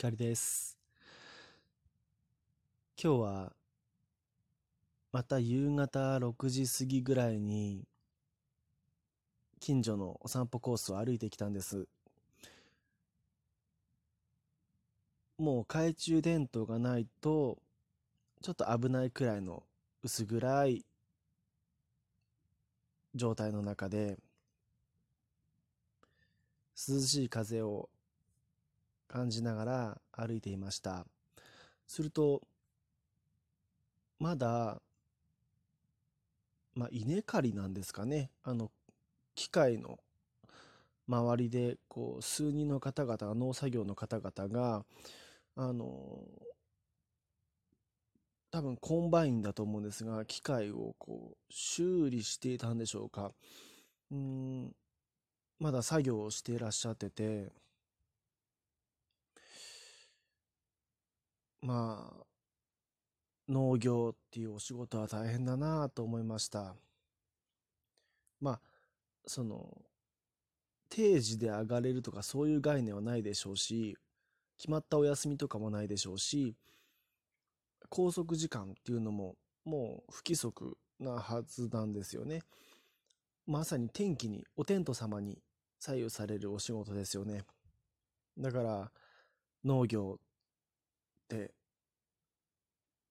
光です。今日は、また夕方6時過ぎぐらいに、近所のお散歩コースを歩いてきたんです。もう懐中電灯がないと、ちょっと危ないくらいの薄暗い状態の中で、涼しい風を感じながら歩いていました。すると、まだ、まあ、稲刈りなんですかね。あの、機械の周りで、こう、数人の方々、農作業の方々が、あの、多分コンバインだと思うんですが、機械をこう、修理していたんでしょうか。うん、まだ作業をしていらっしゃってて、まあ、農業っていうお仕事は大変だなと思いました。まあ、その、定時で上がれるとかそういう概念はないでしょうし、決まったお休みとかもないでしょうし、拘束時間っていうのももう不規則なはずなんですよね。まさに天気に、お天道様に左右されるお仕事ですよね。だから、農業って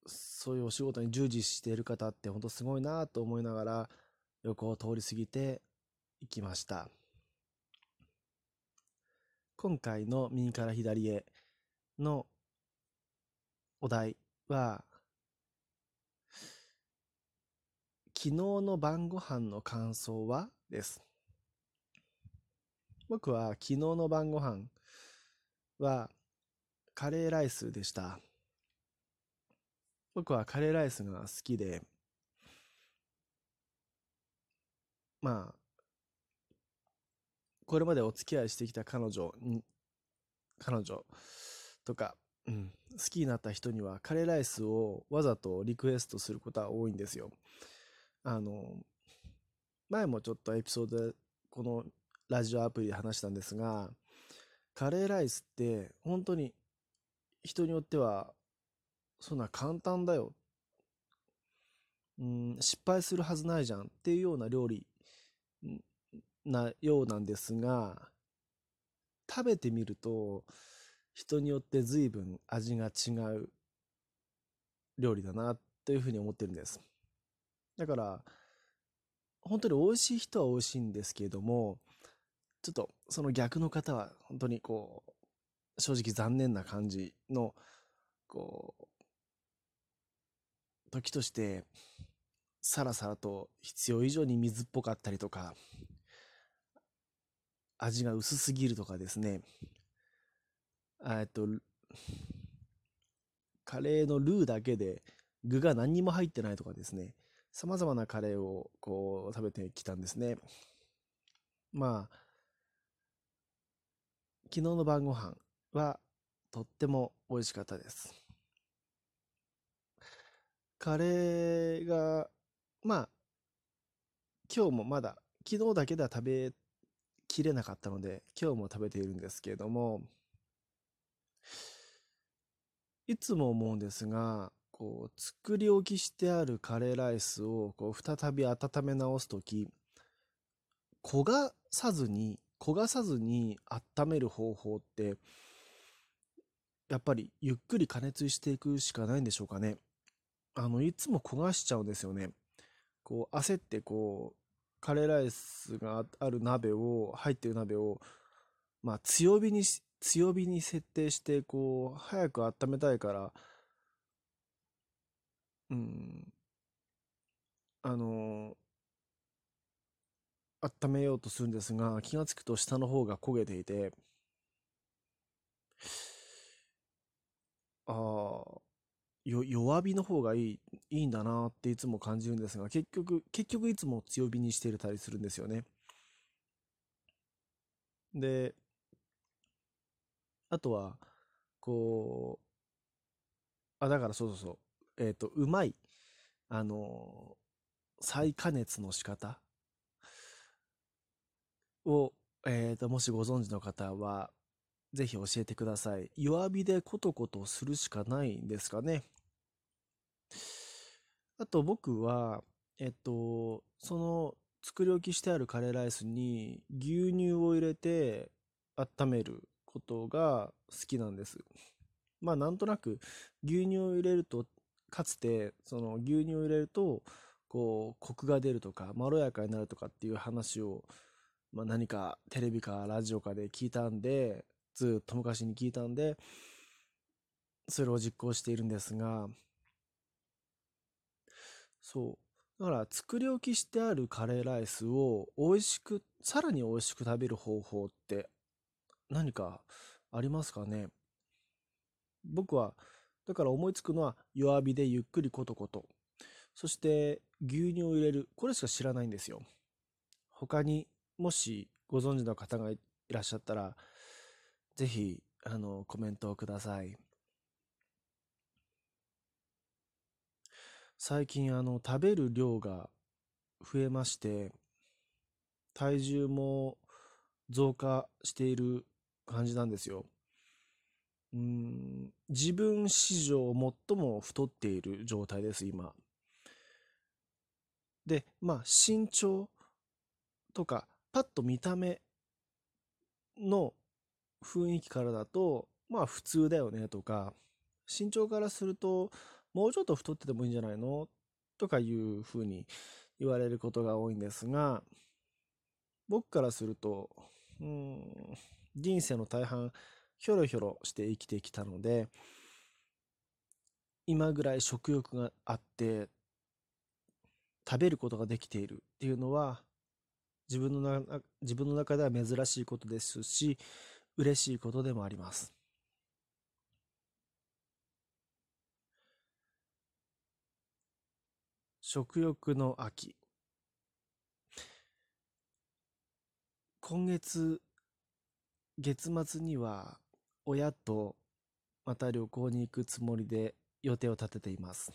そういうお仕事に従事している方って本当すごいなと思いながら横を通り過ぎていきました。今回の右から左へのお題は昨日の晩ご飯の感想は？です。僕は昨日の晩ご飯はカレーライスでした。僕はカレーライスが好きで、まあ、これまでお付き合いしてきた彼女に、彼女とか、うん、好きになった人にはカレーライスをわざとリクエストすることは多いんですよ。あの、前もちょっとエピソードでこのラジオアプリで話したんですが、カレーライスって本当に人によっては、そんな簡単だよ。うん、失敗するはずないじゃんっていうような料理なようなんですが、食べてみると、人によって随分味が違う料理だなというふうに思ってるんです。だから、本当に美味しい人は美味しいんですけれども、ちょっとその逆の方は本当にこう、正直残念な感じの、こう、時として、さらさらと必要以上に水っぽかったりとか、味が薄すぎるとかですね、えっと、カレーのルーだけで具が何にも入ってないとかですね、様々なカレーをこう食べてきたんですね。まあ、昨日の晩ご飯、はとっても美味しかったです。カレーが、まあ、今日もまだ、昨日だけでは食べきれなかったので、今日も食べているんですけれども、いつも思うんですが、こう、作り置きしてあるカレーライスを、こう、再び温め直すとき、焦がさずに、焦がさずに温める方法って、やっぱりゆっくり加熱していくしかないんでしょうかね。あの、いつも焦がしちゃうんですよね。こう、焦ってこう、カレーライスがある鍋を、入ってる鍋を、まあ強火に強火に設定して、こう、早く温めたいから、うん、あの温めようとするんですが、気がつくと下の方が焦げていて、ああ、よ、弱火の方がいい、いいんだなっていつも感じるんですが、結局、結局いつも強火にしてるたりするんですよね。で、あとは、こう、あ、だからそうそうそう、えっと、うまい、あの、再加熱の仕方を、えっと、もしご存知の方は、ぜひ教えてください。弱火でコトコトするしかないんですかね。あと僕は、えっと、その作り置きしてあるカレーライスに牛乳を入れて温めることが好きなんです。まあなんとなく牛乳を入れると、かつてその牛乳を入れると、こう、コクが出るとか、まろやかになるとかっていう話を、まあ何かテレビかラジオかで聞いたんで、ずっと昔に聞いたんで、それを実行しているんですが、そう。だから作り置きしてあるカレーライスを美味しく、さらに美味しく食べる方法って何かありますかね？僕は、だから思いつくのは弱火でゆっくりコトコト。そして牛乳を入れる。これしか知らないんですよ。他にもしご存知の方がいらっしゃったら、ぜひ、あの、コメントをください。最近、あの、食べる量が増えまして、体重も増加している感じなんですよ。うん、自分史上最も太っている状態です、今。で、まあ、身長とか、パッと見た目の雰囲気からだと、まあ、普通だよねとか、身長からすると、もうちょっと太っててもいいんじゃないのとかいうふうに言われることが多いんですが、僕からすると、うん、人生の大半、ひょろひょろして生きてきたので、今ぐらい食欲があって、食べることができているっていうのは、自分のな自分の中では珍しいことですし、嬉しいことでもあります。食欲の秋。今月月末には親とまた旅行に行くつもりで予定を立てています。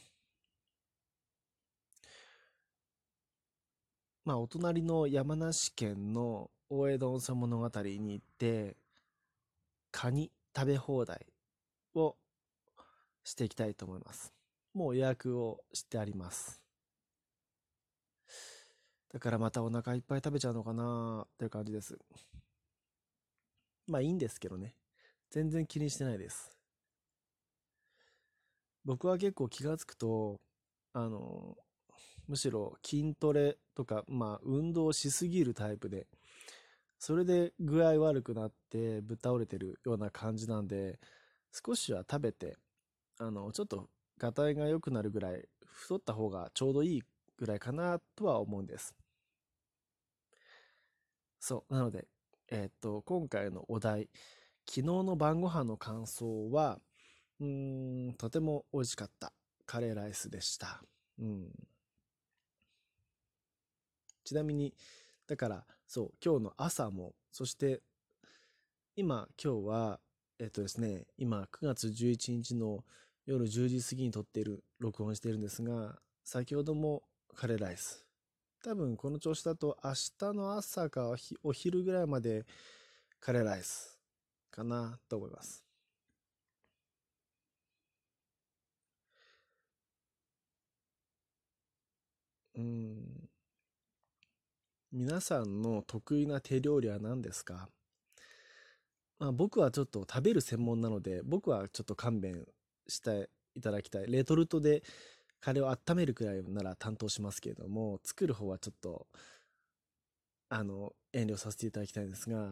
まあ、お隣の山梨県の大江戸温泉物語に行って、カニ食べ放題をしていきたいと思います。もう予約をしてあります。だからまたお腹いっぱい食べちゃうのかなっていう感じです。まあいいんですけどね。全然気にしてないです。僕は結構気がつくと、あの、むしろ筋トレとか、まあ運動しすぎるタイプで、それで具合悪くなってぶっ倒れてるような感じなんで、少しは食べて、あの、ちょっと、がたいが良くなるぐらい、太った方がちょうどいいぐらいかなとは思うんです。そう。なので、えっ、と、今回のお題、昨日の晩ご飯の感想は、うん、とても美味しかったカレーライスでした。うん。ちなみに、だから、そう、今日の朝も、そして、今、今日は、えっとですね、今、9月11日の夜10時過ぎに撮っている、録音しているんですが、先ほどもカレーライス。多分この調子だと明日の朝かお昼ぐらいまでカレーライスかなと思います。うん。皆さんの得意な手料理は何ですか？まあ僕はちょっと食べる専門なので、僕はちょっと勘弁していただきたい。レトルトでカレーを温めるくらいなら担当しますけれども、作る方はちょっと、あの、遠慮させていただきたいんですが、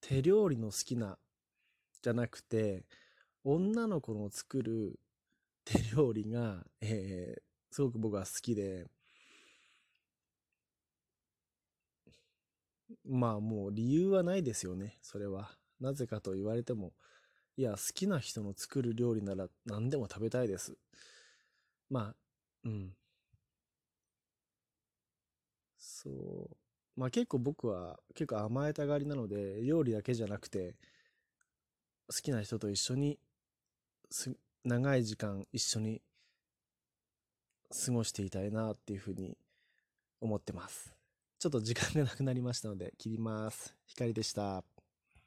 手料理の好きな、じゃなくて、女の子の作る手料理が、えー、すごく僕は好きで、まあもう理由はないですよね、それは。なぜかと言われても、いや、好きな人の作る料理なら何でも食べたいです。まあ、うん。そう。まあ結構僕は結構甘えたがりなので、料理だけじゃなくて、好きな人と一緒に長い時間一緒に過ごしていたいなっていうふうに思ってます。ちょっと時間がなくなりましたので切ります。光でした。